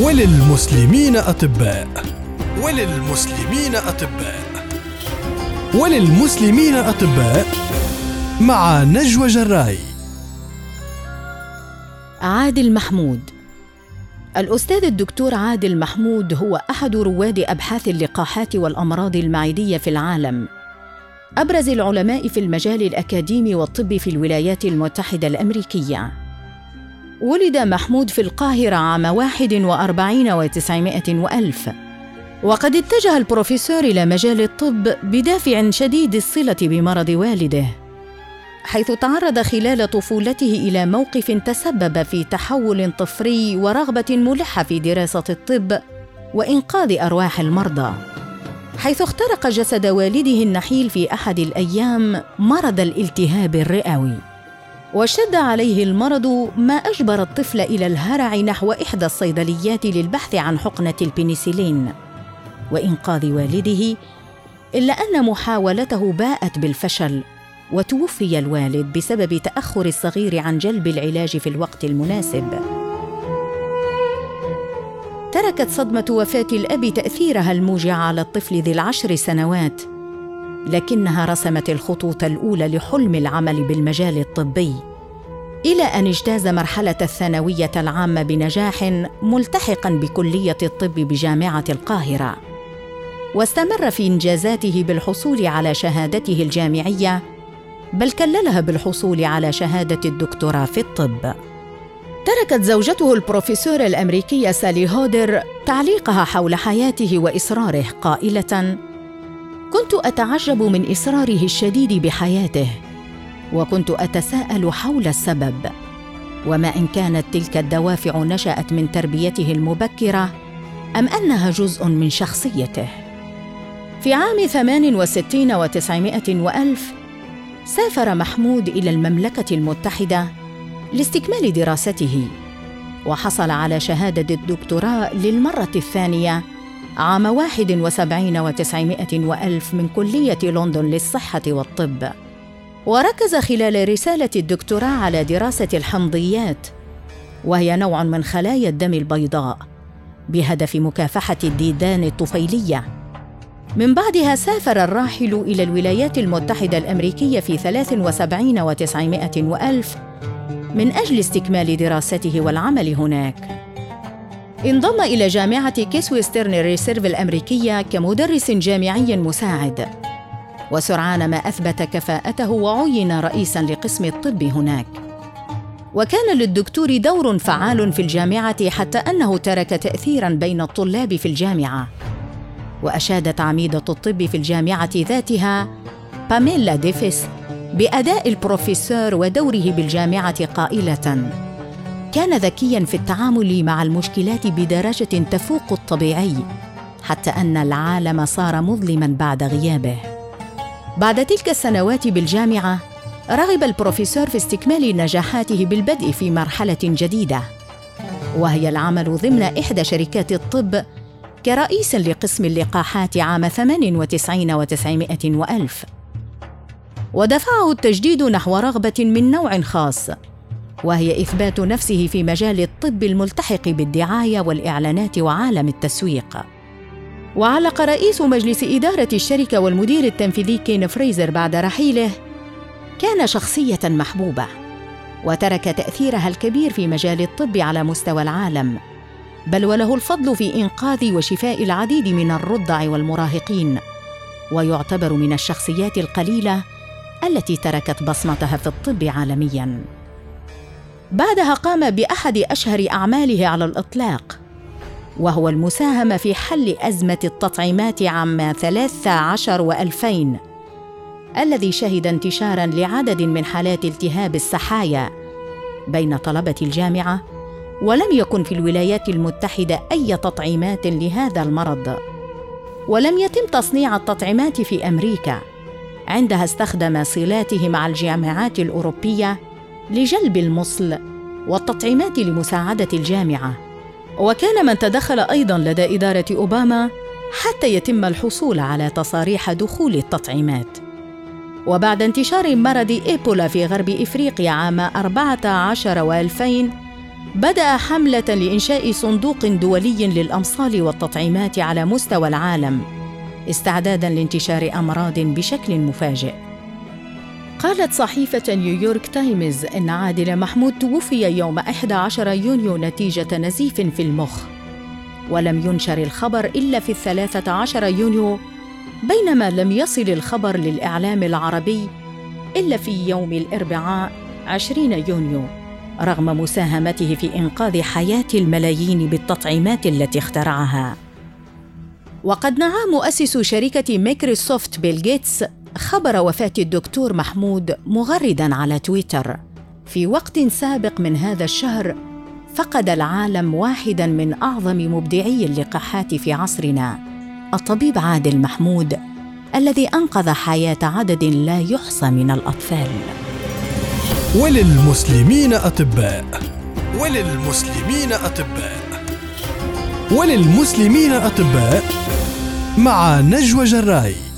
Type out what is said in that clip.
وللمسلمين أطباء. وللمسلمين أطباء. وللمسلمين أطباء مع نجوى جراي. عادل محمود. الأستاذ الدكتور عادل محمود هو أحد رواد أبحاث اللقاحات والأمراض المعدية في العالم. أبرز العلماء في المجال الأكاديمي والطبي في الولايات المتحدة الأمريكية. ولد محمود في القاهرة عام واحد وأربعين وتسعمائة وألف. وقد اتجه البروفيسور إلى مجال الطب بدافع شديد الصلة بمرض والده حيث تعرض خلال طفولته إلى موقف تسبب في تحول طفري ورغبة ملحة في دراسة الطب وإنقاذ أرواح المرضى. حيث اخترق جسد والده النحيل في أحد الأيام مرض الالتهاب الرئوي. واشتد عليه المرض ما أجبر الطفل إلى الهرع نحو إحدى الصيدليات للبحث عن حقنة البنسلين. وإنقاذ والده إلا أن محاولته باءت بالفشل وتوفي الوالد بسبب تأخر الصغير عن جلب العلاج في الوقت المناسب. تركت صدمة وفاة الأب تأثيرها الموجع على الطفل ذي العشر سنوات. لكنها رسمت الخطوط الأولى لحلم العمل بالمجال الطبي إلى أن اجتاز مرحلة الثانوية العامة بنجاح ملتحقا بكلية الطب بجامعة القاهرة. واستمر في إنجازاته بالحصول على شهادته الجامعية بل كللها بالحصول على شهادة الدكتوراه في الطب. تركت زوجته البروفيسورة الأمريكية سالي هودر تعليقها حول حياته وإصراره قائلة: كنت أتعجب من إصراره الشديد بحياته، وكنت أتساءل حول السبب، وما إن كانت تلك الدوافع نشأت من تربيته المبكرة أم أنها جزء من شخصيته. في عام ثمان وستين وتسعمائة وألف سافر محمود إلى المملكة المتحدة لاستكمال دراسته وحصل على شهادة الدكتوراه للمرة الثانية عام واحد وسبعين وتسعمائة وألف من كلية لندن للصحة والطب. وركز خلال رسالة الدكتوراه على دراسة الحمضيات وهي نوع من خلايا الدم البيضاء بهدف مكافحة الديدان الطفيلية. من بعدها سافر الراحل إلى الولايات المتحدة الأمريكية في ثلاث وسبعين وتسعمائة وألف من أجل استكمال دراسته والعمل هناك. انضم إلى جامعة كيس ويسترن ريسيرف الأمريكية كمدرس جامعي مساعد. وسرعان ما أثبت كفاءته وعين رئيسا لقسم الطب هناك. وكان للدكتور دور فعال في الجامعة حتى أنه ترك تاثيرا بين الطلاب في الجامعة. واشادت عميده الطب في الجامعة ذاتها باميلا ديفيس بأداء البروفيسور ودوره بالجامعة قائلة كان ذكيا في التعامل مع المشكلات بدرجه تفوق الطبيعي حتى أن العالم صار مظلما بعد غيابه. بعد تلك السنوات بالجامعة رغب البروفيسور في استكمال نجاحاته بالبدء في مرحلة جديدة وهي العمل ضمن إحدى شركات الطب كرئيس لقسم اللقاحات عام 98 وتسعمائة وألف. ودفعه التجديد نحو رغبة من نوع خاص. وهي إثبات نفسه في مجال الطب الملتحق بالدعاية والإعلانات وعالم التسويق. وعلق رئيس مجلس إدارة الشركة والمدير التنفيذي كين فريزر بعد رحيله كان شخصية محبوبة وترك تأثيرها الكبير في مجال الطب على مستوى العالم. بل وله الفضل في إنقاذ وشفاء العديد من الرضع والمراهقين ويعتبر من الشخصيات القليلة التي تركت بصمتها في الطب عالميا. بعدها قام بأحد أشهر أعماله على الإطلاق وهو المساهمه في حل أزمة التطعيمات عام 13 وألفين الذي شهد انتشارا لعدد من حالات التهاب السحايا بين طلبة الجامعة ولم يكن في الولايات المتحدة أي تطعيمات لهذا المرض. ولم يتم تصنيع التطعيمات في أمريكا عندها استخدم صلاته مع الجامعات الأوروبية لجلب المصل والتطعيمات لمساعدة الجامعة وكان من تدخل أيضا لدى إدارة أوباما حتى يتم الحصول على تصاريح دخول التطعيمات وبعد انتشار مرض إيبولا في غرب إفريقيا عام 14 و2000 بدأ حملة لإنشاء صندوق دولي للأمصال والتطعيمات على مستوى العالم استعدادا لانتشار أمراض بشكل مفاجئ. قالت صحيفة نيويورك تايمز إن عادل محمود توفي يوم 11 يونيو نتيجة نزيف في المخ. ولم ينشر الخبر إلا في الثلاثة عشر يونيو بينما لم يصل الخبر للإعلام العربي إلا في يوم الأربعاء 20 يونيو رغم مساهمته في إنقاذ حياة الملايين بالتطعيمات التي اخترعها. وقد نعى مؤسس شركة مايكروسوفت بيل جيتس خبر وفاة الدكتور محمود مغردا على تويتر. في وقت سابق من هذا الشهر فقد العالم واحدا من أعظم مبدعي اللقاحات في عصرنا الطبيب عادل محمود الذي أنقذ حياة عدد لا يحصى من الأطفال. وللمسلمين أطباء. وللمسلمين أطباء. وللمسلمين أطباء. مع نجوى جراي.